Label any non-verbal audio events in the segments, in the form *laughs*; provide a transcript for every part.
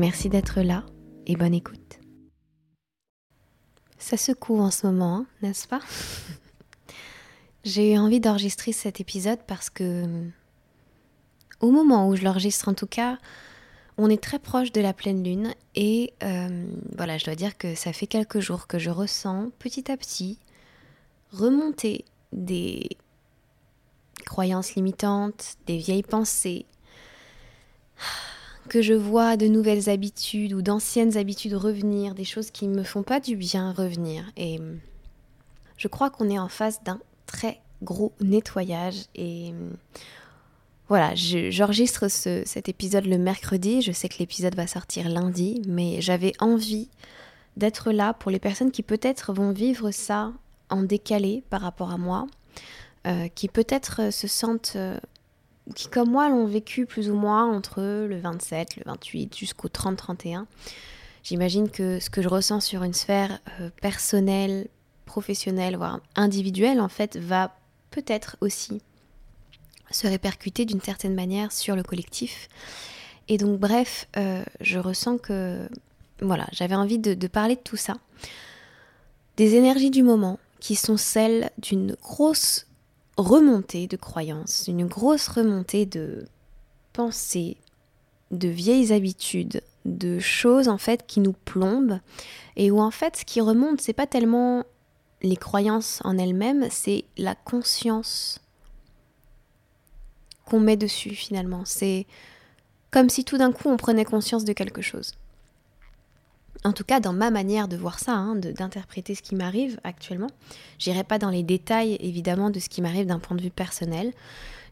Merci d'être là et bonne écoute. Ça secoue en ce moment, hein, n'est-ce pas? *laughs* J'ai eu envie d'enregistrer cet épisode parce que au moment où je l'enregistre en tout cas, on est très proche de la pleine lune et euh, voilà, je dois dire que ça fait quelques jours que je ressens petit à petit remonter des croyances limitantes, des vieilles pensées, que je vois de nouvelles habitudes ou d'anciennes habitudes revenir, des choses qui ne me font pas du bien revenir. Et je crois qu'on est en face d'un très gros nettoyage. Et voilà, j'enregistre cet épisode le mercredi. Je sais que l'épisode va sortir lundi, mais j'avais envie d'être là pour les personnes qui peut-être vont vivre ça en décalé par rapport à moi, euh, qui peut-être se sentent euh, qui comme moi l'ont vécu plus ou moins entre le 27, le 28 jusqu'au 30-31. J'imagine que ce que je ressens sur une sphère euh, personnelle, professionnelle, voire individuelle, en fait, va peut-être aussi se répercuter d'une certaine manière sur le collectif. Et donc, bref, euh, je ressens que, voilà, j'avais envie de parler de tout ça. Des énergies du moment, qui sont celles d'une grosse remontée de croyances, une grosse remontée de pensées, de vieilles habitudes, de choses en fait qui nous plombent et où en fait ce qui remonte c'est pas tellement les croyances en elles-mêmes, c'est la conscience qu'on met dessus finalement. C'est comme si tout d'un coup on prenait conscience de quelque chose en tout cas dans ma manière de voir ça, hein, d'interpréter ce qui m'arrive actuellement. J'irai pas dans les détails évidemment de ce qui m'arrive d'un point de vue personnel.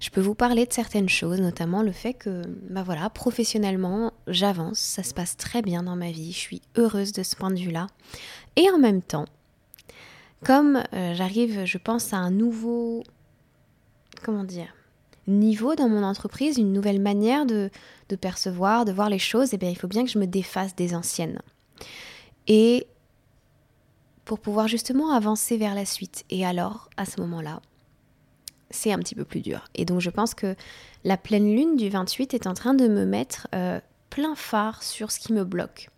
Je peux vous parler de certaines choses, notamment le fait que, bah voilà, professionnellement, j'avance, ça se passe très bien dans ma vie, je suis heureuse de ce point de vue-là. Et en même temps, comme euh, j'arrive, je pense, à un nouveau, comment dire, niveau dans mon entreprise, une nouvelle manière de, de percevoir, de voir les choses, et eh bien il faut bien que je me défasse des anciennes et pour pouvoir justement avancer vers la suite. Et alors, à ce moment-là, c'est un petit peu plus dur. Et donc je pense que la pleine lune du 28 est en train de me mettre euh, plein phare sur ce qui me bloque.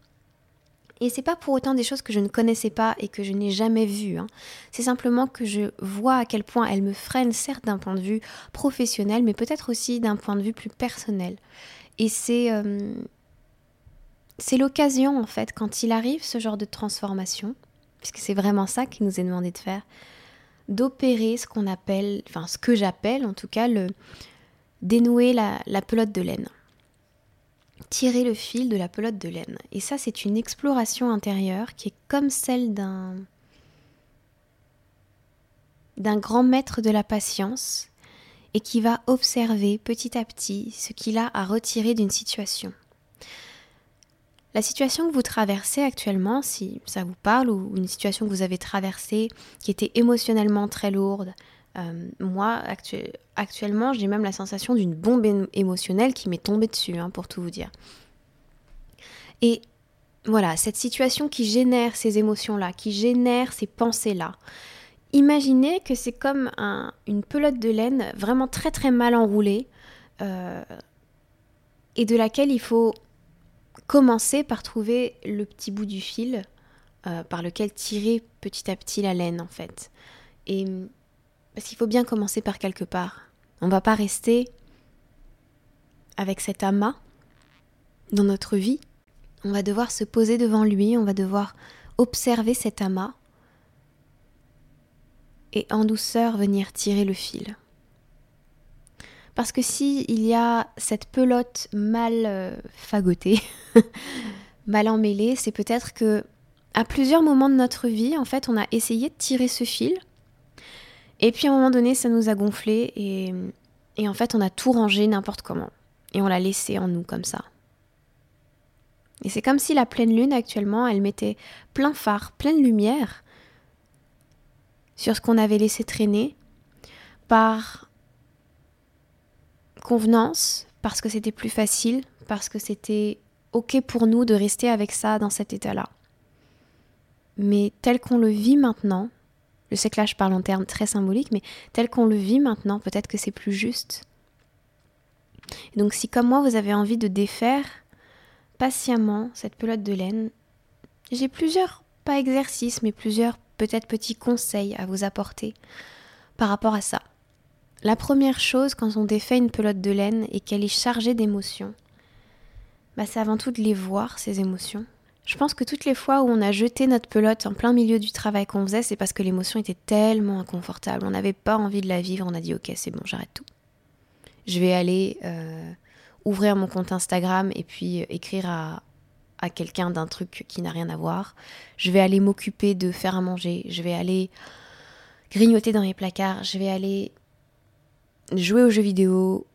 Et c'est pas pour autant des choses que je ne connaissais pas et que je n'ai jamais vues. Hein. C'est simplement que je vois à quel point elles me freinent, certes d'un point de vue professionnel, mais peut-être aussi d'un point de vue plus personnel. Et c'est euh, c'est l'occasion en fait quand il arrive ce genre de transformation, puisque c'est vraiment ça qui nous est demandé de faire, d'opérer ce qu'on appelle, enfin ce que j'appelle en tout cas le dénouer la, la pelote de laine. Tirer le fil de la pelote de laine. Et ça c'est une exploration intérieure qui est comme celle d'un d'un grand maître de la patience et qui va observer petit à petit ce qu'il a à retirer d'une situation. La situation que vous traversez actuellement, si ça vous parle, ou une situation que vous avez traversée qui était émotionnellement très lourde, euh, moi, actuellement, j'ai même la sensation d'une bombe émotionnelle qui m'est tombée dessus, hein, pour tout vous dire. Et voilà, cette situation qui génère ces émotions-là, qui génère ces pensées-là, imaginez que c'est comme une pelote de laine vraiment très très mal enroulée, euh, et de laquelle il faut commencer par trouver le petit bout du fil euh, par lequel tirer petit à petit la laine en fait. Et parce qu'il faut bien commencer par quelque part. On va pas rester avec cet amas dans notre vie. On va devoir se poser devant lui, on va devoir observer cet amas et en douceur venir tirer le fil. Parce que si il y a cette pelote mal euh, fagotée, *laughs* mal emmêlée, c'est peut-être que à plusieurs moments de notre vie, en fait, on a essayé de tirer ce fil. Et puis à un moment donné, ça nous a gonflé et, et en fait, on a tout rangé n'importe comment. Et on l'a laissé en nous comme ça. Et c'est comme si la pleine lune actuellement, elle mettait plein phare, pleine lumière sur ce qu'on avait laissé traîner par convenance, parce que c'était plus facile, parce que c'était ok pour nous de rester avec ça dans cet état-là. Mais tel qu'on le vit maintenant, je sais que là je parle en termes très symboliques, mais tel qu'on le vit maintenant, peut-être que c'est plus juste. donc si comme moi vous avez envie de défaire patiemment cette pelote de laine, j'ai plusieurs, pas exercices, mais plusieurs peut-être petits conseils à vous apporter par rapport à ça. La première chose quand on défait une pelote de laine et qu'elle est chargée d'émotions, bah c'est avant tout de les voir, ces émotions. Je pense que toutes les fois où on a jeté notre pelote en plein milieu du travail qu'on faisait, c'est parce que l'émotion était tellement inconfortable. On n'avait pas envie de la vivre, on a dit ok, c'est bon, j'arrête tout. Je vais aller euh, ouvrir mon compte Instagram et puis euh, écrire à, à quelqu'un d'un truc qui n'a rien à voir. Je vais aller m'occuper de faire à manger. Je vais aller grignoter dans mes placards. Je vais aller jouer aux jeux vidéo,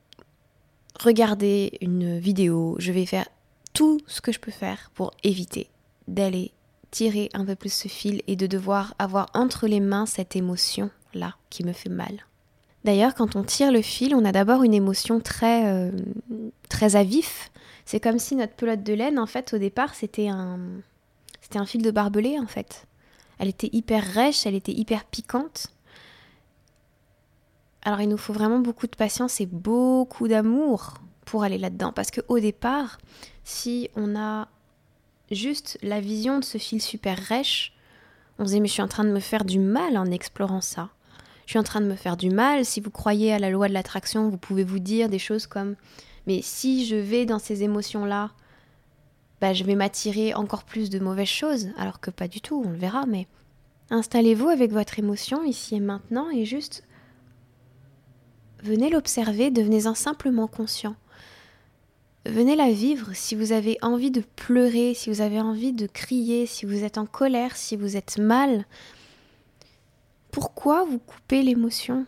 regarder une vidéo. Je vais faire tout ce que je peux faire pour éviter d'aller tirer un peu plus ce fil et de devoir avoir entre les mains cette émotion-là qui me fait mal. D'ailleurs, quand on tire le fil, on a d'abord une émotion très, euh, très à vif. C'est comme si notre pelote de laine, en fait, au départ, c'était un, c'était un fil de barbelé, en fait. Elle était hyper rêche, elle était hyper piquante. Alors, il nous faut vraiment beaucoup de patience et beaucoup d'amour pour aller là-dedans. Parce qu'au départ, si on a juste la vision de ce fil super rêche, on se dit mais je suis en train de me faire du mal en explorant ça je suis en train de me faire du mal. Si vous croyez à la loi de l'attraction, vous pouvez vous dire des choses comme mais si je vais dans ces émotions-là, bah, je vais m'attirer encore plus de mauvaises choses, alors que pas du tout, on le verra, mais installez-vous avec votre émotion ici et maintenant et juste venez l'observer, devenez-en simplement conscient. Venez la vivre si vous avez envie de pleurer, si vous avez envie de crier, si vous êtes en colère, si vous êtes mal, pourquoi vous coupez l'émotion?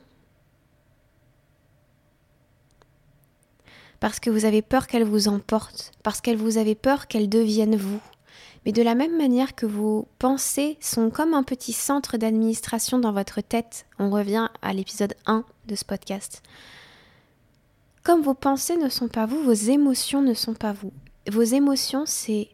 Parce que vous avez peur qu'elle vous emporte, parce qu'elle vous avez peur qu'elle devienne vous. Mais de la même manière que vos pensées sont comme un petit centre d'administration dans votre tête, on revient à l'épisode 1 de ce podcast. Comme vos pensées ne sont pas vous, vos émotions ne sont pas vous. Vos émotions, c'est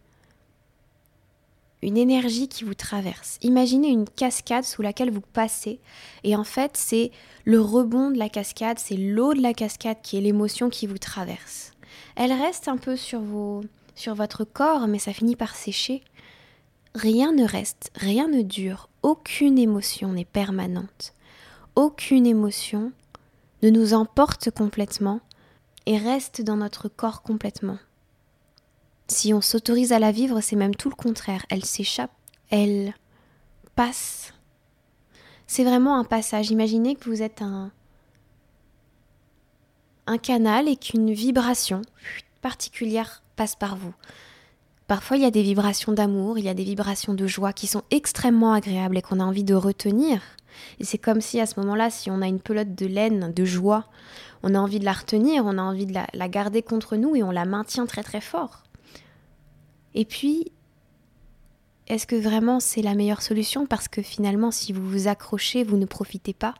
une énergie qui vous traverse. Imaginez une cascade sous laquelle vous passez et en fait c'est le rebond de la cascade, c'est l'eau de la cascade qui est l'émotion qui vous traverse. Elle reste un peu sur, vos, sur votre corps mais ça finit par sécher. Rien ne reste, rien ne dure, aucune émotion n'est permanente. Aucune émotion ne nous emporte complètement et reste dans notre corps complètement. Si on s'autorise à la vivre, c'est même tout le contraire. Elle s'échappe, elle passe. C'est vraiment un passage. Imaginez que vous êtes un, un canal et qu'une vibration particulière passe par vous. Parfois, il y a des vibrations d'amour, il y a des vibrations de joie qui sont extrêmement agréables et qu'on a envie de retenir. Et c'est comme si à ce moment-là, si on a une pelote de laine, de joie, on a envie de la retenir, on a envie de la, la garder contre nous et on la maintient très très fort. Et puis, est-ce que vraiment c'est la meilleure solution? Parce que finalement, si vous vous accrochez, vous ne profitez pas.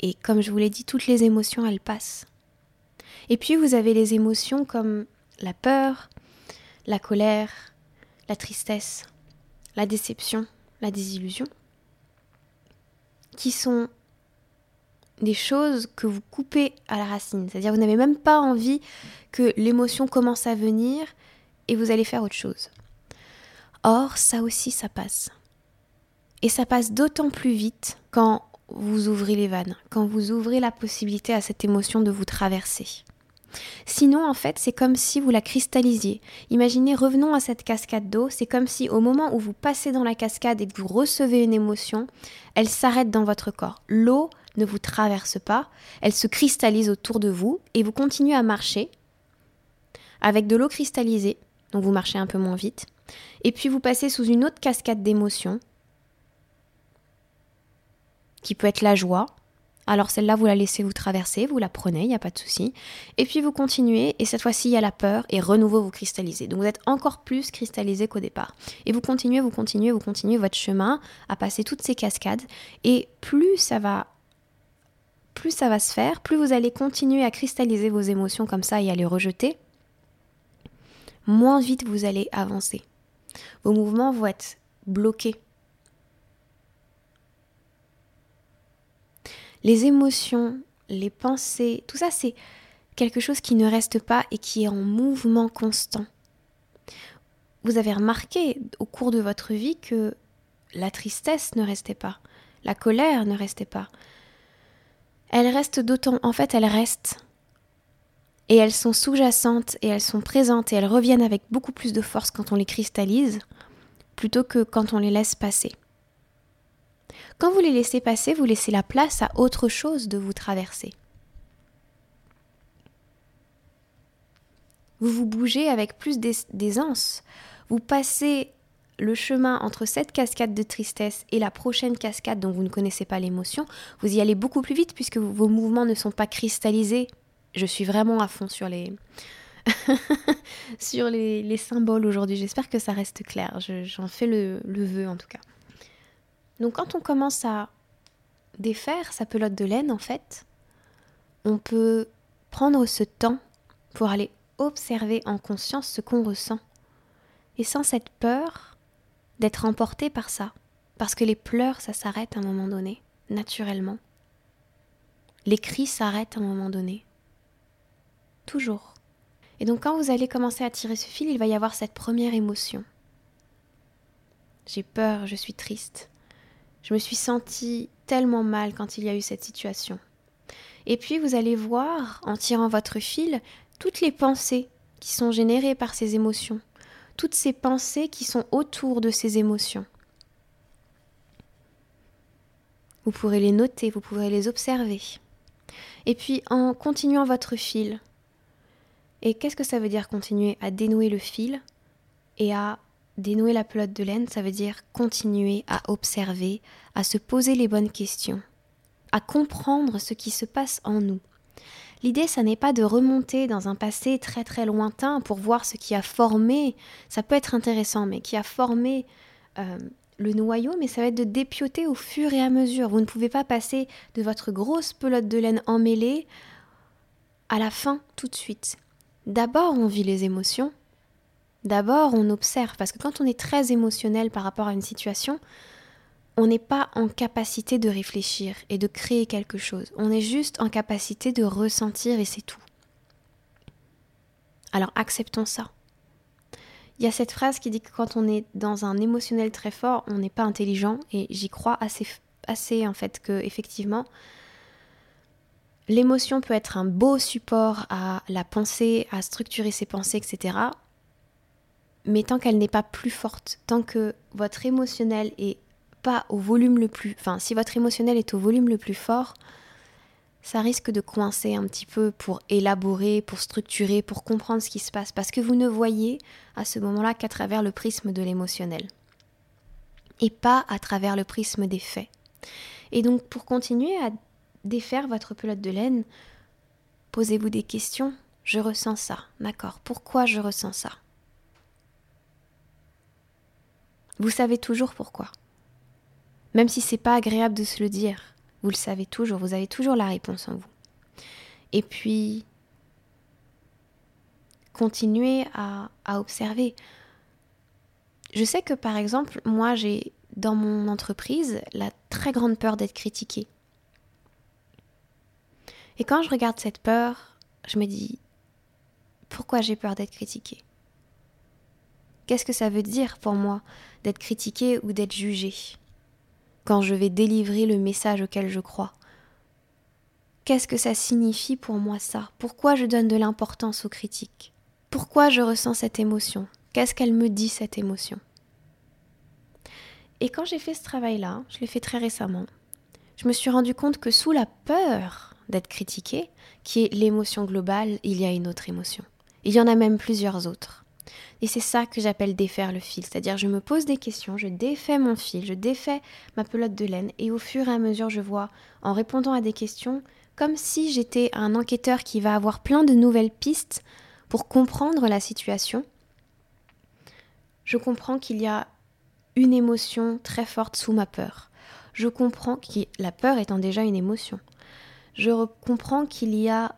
Et comme je vous l'ai dit, toutes les émotions, elles passent. Et puis, vous avez les émotions comme la peur, la colère, la tristesse, la déception, la désillusion, qui sont des choses que vous coupez à la racine. C'est-à-dire vous n'avez même pas envie que l'émotion commence à venir et vous allez faire autre chose. Or, ça aussi, ça passe. Et ça passe d'autant plus vite quand vous ouvrez les vannes, quand vous ouvrez la possibilité à cette émotion de vous traverser. Sinon, en fait, c'est comme si vous la cristallisiez. Imaginez, revenons à cette cascade d'eau, c'est comme si au moment où vous passez dans la cascade et que vous recevez une émotion, elle s'arrête dans votre corps. L'eau ne vous traverse pas, elle se cristallise autour de vous et vous continuez à marcher avec de l'eau cristallisée donc vous marchez un peu moins vite. Et puis vous passez sous une autre cascade d'émotions, qui peut être la joie, Alors celle-là, vous la laissez vous traverser, vous la prenez, il n'y a pas de souci. Et puis vous continuez, et cette fois-ci, il y a la peur, et renouveau, vous cristallisez. Donc vous êtes encore plus cristallisé qu'au départ. Et vous continuez, vous continuez, vous continuez votre chemin à passer toutes ces cascades. Et plus ça va plus ça va se faire, plus vous allez continuer à cristalliser vos émotions comme ça et à les rejeter, moins vite vous allez avancer. Vos mouvements vont être bloqués. Les émotions, les pensées, tout ça c'est quelque chose qui ne reste pas et qui est en mouvement constant. Vous avez remarqué au cours de votre vie que la tristesse ne restait pas, la colère ne restait pas. Elle reste d'autant, en fait, elles restent. Et elles sont sous-jacentes et elles sont présentes et elles reviennent avec beaucoup plus de force quand on les cristallise plutôt que quand on les laisse passer. Quand vous les laissez passer, vous laissez la place à autre chose de vous traverser. Vous vous bougez avec plus d'aisance. Vous passez le chemin entre cette cascade de tristesse et la prochaine cascade dont vous ne connaissez pas l'émotion. Vous y allez beaucoup plus vite puisque vos mouvements ne sont pas cristallisés. Je suis vraiment à fond sur les, *laughs* sur les, symboles aujourd'hui. J'espère que ça reste clair. J'en fais le, le vœu en tout cas. Donc quand on commence à défaire sa pelote de laine, en fait, on peut prendre ce temps pour aller observer en conscience ce qu'on ressent. Et sans cette peur d'être emporté par ça. Parce que les pleurs, ça s'arrête à un moment donné, naturellement. Les cris s'arrêtent à un moment donné. Toujours. Et donc quand vous allez commencer à tirer ce fil, il va y avoir cette première émotion. J'ai peur, je suis triste. Je me suis sentie tellement mal quand il y a eu cette situation. Et puis vous allez voir, en tirant votre fil, toutes les pensées qui sont générées par ces émotions, toutes ces pensées qui sont autour de ces émotions. Vous pourrez les noter, vous pourrez les observer. Et puis en continuant votre fil, et qu'est-ce que ça veut dire continuer à dénouer le fil et à Dénouer la pelote de laine, ça veut dire continuer à observer, à se poser les bonnes questions, à comprendre ce qui se passe en nous. L'idée, ça n'est pas de remonter dans un passé très très lointain pour voir ce qui a formé, ça peut être intéressant, mais qui a formé euh, le noyau, mais ça va être de dépioter au fur et à mesure. Vous ne pouvez pas passer de votre grosse pelote de laine emmêlée à la fin tout de suite. D'abord, on vit les émotions, D'abord, on observe, parce que quand on est très émotionnel par rapport à une situation, on n'est pas en capacité de réfléchir et de créer quelque chose. On est juste en capacité de ressentir et c'est tout. Alors acceptons ça. Il y a cette phrase qui dit que quand on est dans un émotionnel très fort, on n'est pas intelligent et j'y crois assez, en fait que effectivement l'émotion peut être un beau support à la pensée, à structurer ses pensées, etc mais tant qu'elle n'est pas plus forte, tant que votre émotionnel est pas au volume le plus, enfin si votre émotionnel est au volume le plus fort, ça risque de coincer un petit peu pour élaborer, pour structurer, pour comprendre ce qui se passe, parce que vous ne voyez à ce moment-là qu'à travers le prisme de l'émotionnel, et pas à travers le prisme des faits. Et donc pour continuer à défaire votre pelote de laine, posez-vous des questions. Je ressens ça, d'accord? Pourquoi je ressens ça? Vous savez toujours pourquoi. Même si c'est pas agréable de se le dire, vous le savez toujours, vous avez toujours la réponse en vous. Et puis, continuez à, à observer. Je sais que par exemple, moi j'ai dans mon entreprise la très grande peur d'être critiquée. Et quand je regarde cette peur, je me dis, pourquoi j'ai peur d'être critiquée? Qu'est-ce que ça veut dire pour moi d'être critiqué ou d'être jugé quand je vais délivrer le message auquel je crois? Qu'est-ce que ça signifie pour moi ça? Pourquoi je donne de l'importance aux critiques? Pourquoi je ressens cette émotion? Qu'est-ce qu'elle me dit cette émotion? Et quand j'ai fait ce travail-là, je l'ai fait très récemment, je me suis rendu compte que sous la peur d'être critiqué, qui est l'émotion globale, il y a une autre émotion. Il y en a même plusieurs autres. Et c'est ça que j'appelle défaire le fil. C'est-à-dire, je me pose des questions, je défais mon fil, je défais ma pelote de laine, et au fur et à mesure, je vois, en répondant à des questions, comme si j'étais un enquêteur qui va avoir plein de nouvelles pistes pour comprendre la situation. Je comprends qu'il y a une émotion très forte sous ma peur. Je comprends que la peur étant déjà une émotion. Je comprends qu'il y a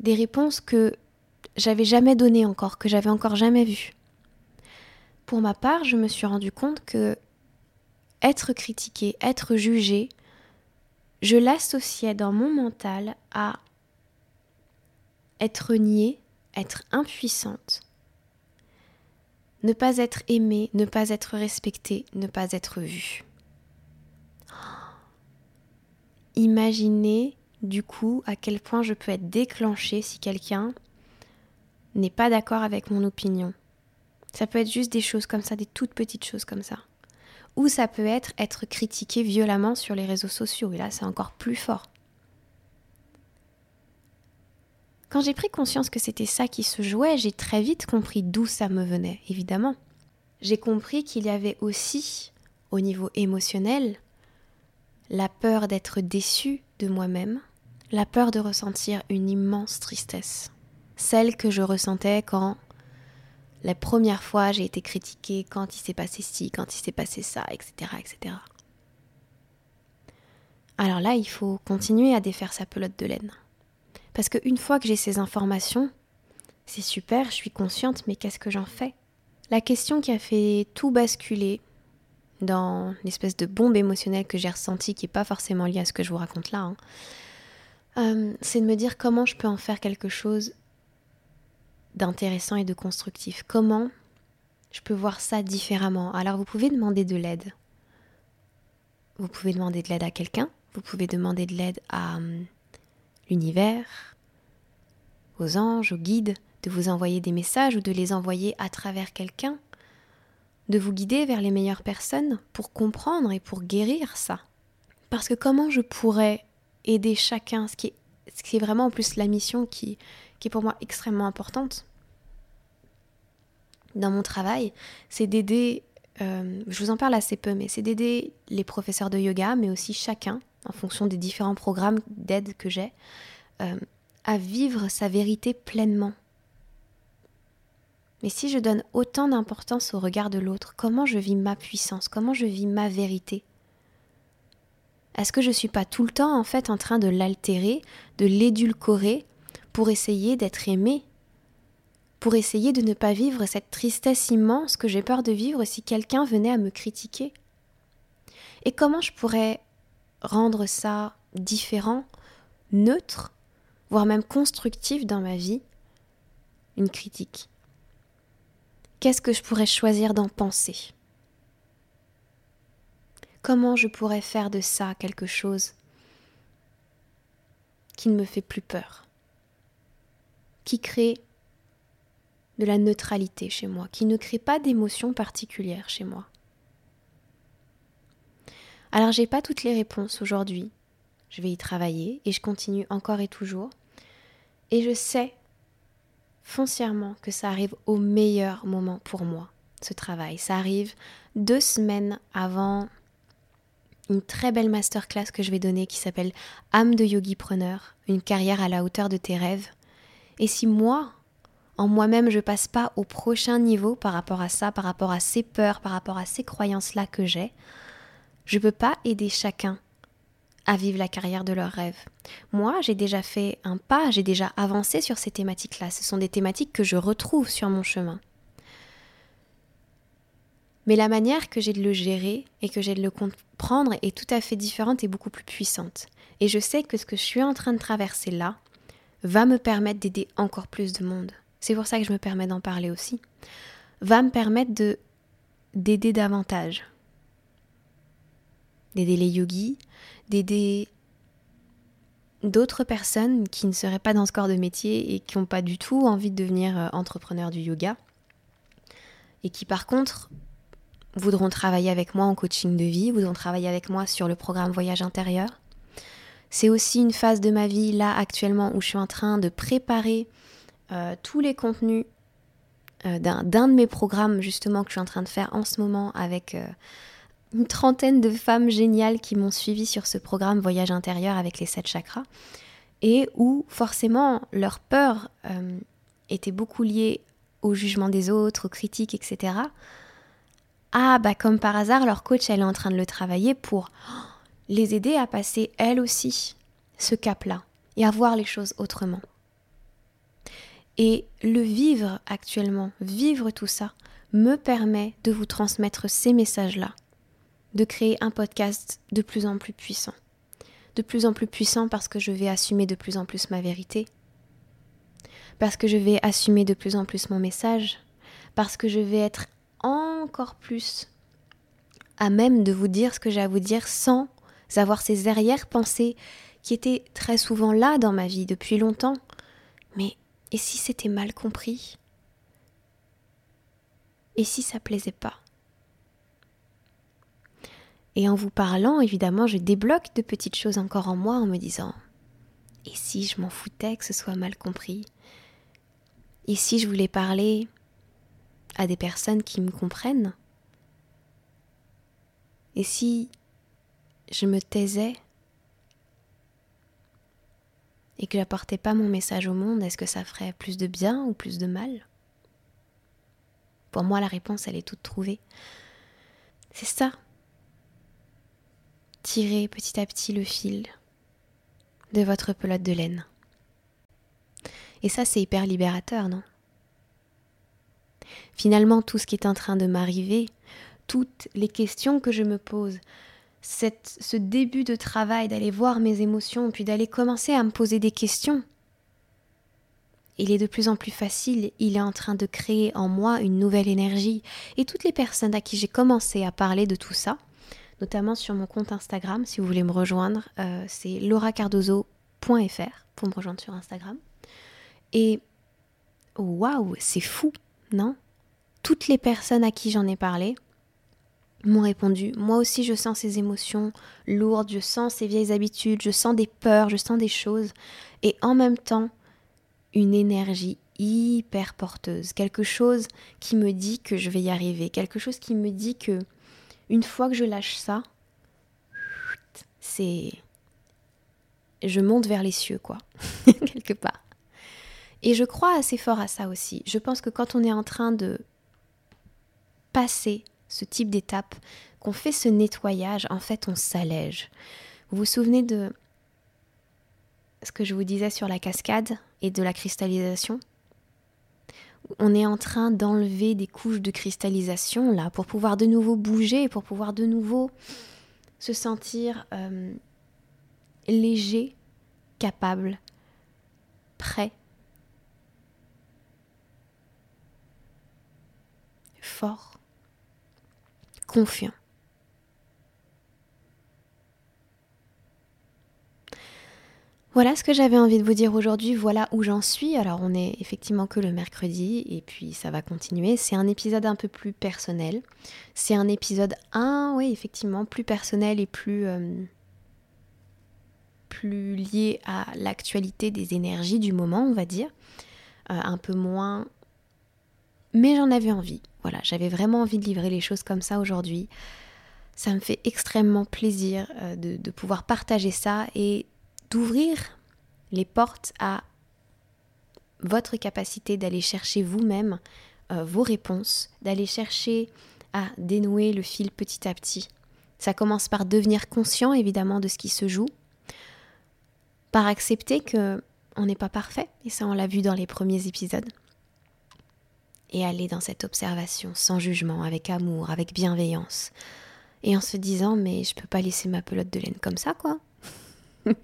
des réponses que j'avais jamais données encore, que j'avais encore jamais vues. Pour ma part, je me suis rendu compte que être critiqué, être jugé, je l'associais dans mon mental à être niée, être impuissante, ne pas être aimée, ne pas être respectée, ne pas être vue. Imaginez du coup à quel point je peux être déclenchée si quelqu'un n'est pas d'accord avec mon opinion. Ça peut être juste des choses comme ça, des toutes petites choses comme ça. Ou ça peut être être critiqué violemment sur les réseaux sociaux, et là c'est encore plus fort. Quand j'ai pris conscience que c'était ça qui se jouait, j'ai très vite compris d'où ça me venait, évidemment. J'ai compris qu'il y avait aussi, au niveau émotionnel, la peur d'être déçu de moi-même, la peur de ressentir une immense tristesse, celle que je ressentais quand la première fois j'ai été critiquée, quand il s'est passé ci, quand il s'est passé ça, etc., etc. Alors là, il faut continuer à défaire sa pelote de laine. Parce qu'une fois que j'ai ces informations, c'est super, je suis consciente, mais qu'est-ce que j'en fais? La question qui a fait tout basculer dans l'espèce de bombe émotionnelle que j'ai ressentie, qui n'est pas forcément liée à ce que je vous raconte là, hein, euh, c'est de me dire comment je peux en faire quelque chose d'intéressant et de constructif. Comment je peux voir ça différemment? Alors vous pouvez demander de l'aide. Vous pouvez demander de l'aide à quelqu'un. Vous pouvez demander de l'aide à hum, l'univers, aux anges, aux guides, de vous envoyer des messages ou de les envoyer à travers quelqu'un, de vous guider vers les meilleures personnes pour comprendre et pour guérir ça. Parce que comment je pourrais aider chacun, ce qui est, ce qui est vraiment en plus la mission qui, qui est pour moi extrêmement importante dans mon travail, c'est d'aider, euh, je vous en parle assez peu, mais c'est d'aider les professeurs de yoga, mais aussi chacun, en fonction des différents programmes d'aide que j'ai, euh, à vivre sa vérité pleinement. Mais si je donne autant d'importance au regard de l'autre, comment je vis ma puissance, comment je vis ma vérité? Est-ce que je ne suis pas tout le temps en fait en train de l'altérer, de l'édulcorer pour essayer d'être aimé Pour essayer de ne pas vivre cette tristesse immense que j'ai peur de vivre si quelqu'un venait à me critiquer. Et comment je pourrais rendre ça différent, neutre, voire même constructif dans ma vie? Une critique. Qu'est-ce que je pourrais choisir d'en penser? Comment je pourrais faire de ça quelque chose qui ne me fait plus peur, qui crée de la neutralité chez moi, qui ne crée pas d'émotion particulière chez moi. Alors j'ai pas toutes les réponses aujourd'hui. Je vais y travailler et je continue encore et toujours. Et je sais foncièrement que ça arrive au meilleur moment pour moi, ce travail. Ça arrive deux semaines avant une très belle masterclass que je vais donner qui s'appelle âme de yogi preneur, une carrière à la hauteur de tes rêves. Et si moi, en moi-même, je passe pas au prochain niveau par rapport à ça, par rapport à ces peurs, par rapport à ces croyances-là que j'ai, je peux pas aider chacun à vivre la carrière de leurs rêves. Moi, j'ai déjà fait un pas, j'ai déjà avancé sur ces thématiques-là. Ce sont des thématiques que je retrouve sur mon chemin. Mais la manière que j'ai de le gérer et que j'ai de le comprendre est tout à fait différente et beaucoup plus puissante. Et je sais que ce que je suis en train de traverser là va me permettre d'aider encore plus de monde. C'est pour ça que je me permets d'en parler aussi. Va me permettre de d'aider davantage. D'aider les yogis, d'aider d'autres personnes qui ne seraient pas dans ce corps de métier et qui n'ont pas du tout envie de devenir euh, entrepreneurs du yoga et qui par contre voudront travailler avec moi en coaching de vie, voudront travailler avec moi sur le programme Voyage intérieur. C'est aussi une phase de ma vie là actuellement où je suis en train de préparer euh, tous les contenus euh, d'un de mes programmes justement que je suis en train de faire en ce moment avec euh, une trentaine de femmes géniales qui m'ont suivi sur ce programme Voyage intérieur avec les sept chakras et où forcément leur peur était beaucoup liée au jugement des autres, aux critiques, etc. Ah bah comme par hasard, leur coach elle est en train de le travailler pour les aider à passer elles aussi ce cap-là et à voir les choses autrement. Et le vivre actuellement, vivre tout ça, me permet de vous transmettre ces messages-là, de créer un podcast de plus en plus puissant. De plus en plus puissant parce que je vais assumer de plus en plus ma vérité, parce que je vais assumer de plus en plus mon message, parce que je vais être encore plus à même de vous dire ce que j'ai à vous dire sans avoir ces arrière-pensées qui étaient très souvent là dans ma vie depuis longtemps. Mais et si c'était mal compris? Et si ça plaisait pas? Et en vous parlant, évidemment, je débloque de petites choses encore en moi en me disant Et si je m'en foutais que ce soit mal compris? Et si je voulais parler à des personnes qui me comprennent? Et si je me taisais et que j'apportais pas mon message au monde, est-ce que ça ferait plus de bien ou plus de mal? Pour moi, la réponse, elle est toute trouvée. C'est ça. Tirez petit à petit le fil de votre pelote de laine. Et ça, c'est hyper libérateur, non? Finalement, tout ce qui est en train de m'arriver, toutes les questions que je me pose, ce début de travail, d'aller voir mes émotions, puis d'aller commencer à me poser des questions, il est de plus en plus facile, il est en train de créer en moi une nouvelle énergie. Et toutes les personnes à qui j'ai commencé à parler de tout ça, notamment sur mon compte Instagram, si vous voulez me rejoindre, euh, c'est lauracardozo.fr pour me rejoindre sur Instagram. Et waouh, c'est fou, non? Toutes les personnes à qui j'en ai parlé, m'ont répondu, moi aussi je sens ces émotions lourdes, je sens ces vieilles habitudes, je sens des peurs, je sens des choses, et en même temps une énergie hyper porteuse, quelque chose qui me dit que je vais y arriver, quelque chose qui me dit que une fois que je lâche ça, c'est je monte vers les cieux quoi, *laughs* quelque part. Et je crois assez fort à ça aussi. Je pense que quand on est en train de passer ce type d'étape, qu'on fait ce nettoyage, en fait, on s'allège. Vous vous souvenez de ce que je vous disais sur la cascade et de la cristallisation? On est en train d'enlever des couches de cristallisation là pour pouvoir de nouveau bouger, pour pouvoir de nouveau se sentir euh, léger, capable, prêt, fort confiant. Voilà ce que j'avais envie de vous dire aujourd'hui, voilà où j'en suis. Alors on est effectivement que le mercredi et puis ça va continuer. C'est un épisode un peu plus personnel. C'est un épisode 1, oui effectivement, plus personnel et plus, euh, plus lié à l'actualité des énergies du moment, on va dire. Euh, un peu moins... Mais j'en avais envie. Voilà, j'avais vraiment envie de livrer les choses comme ça aujourd'hui. Ça me fait extrêmement plaisir euh, de, pouvoir partager ça et d'ouvrir les portes à votre capacité d'aller chercher vous-même euh, vos réponses, d'aller chercher à dénouer le fil petit à petit. Ça commence par devenir conscient évidemment de ce qui se joue, par accepter que on n'est pas parfait, et ça on l'a vu dans les premiers épisodes et aller dans cette observation sans jugement, avec amour, avec bienveillance, et en se disant mais je peux pas laisser ma pelote de laine comme ça quoi. *laughs*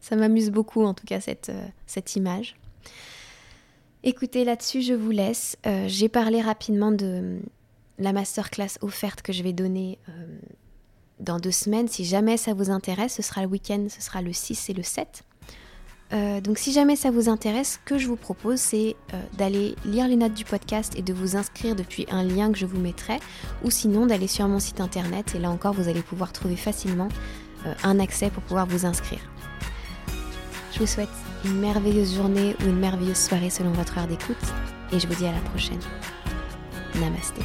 ça m'amuse beaucoup en tout cas cette, euh, cette image. Écoutez, là-dessus, je vous laisse. Euh, j'ai parlé rapidement de la masterclass offerte que je vais donner euh, dans deux semaines. Si jamais ça vous intéresse, ce sera le week-end, ce sera le 6 et le 7. Euh, donc si jamais ça vous intéresse, ce que je vous propose, c'est euh, d'aller lire les notes du podcast et de vous inscrire depuis un lien que je vous mettrai, ou sinon d'aller sur mon site internet, et là encore, vous allez pouvoir trouver facilement euh, un accès pour pouvoir vous inscrire. Je vous souhaite une merveilleuse journée ou une merveilleuse soirée selon votre heure d'écoute, et je vous dis à la prochaine. Namasté.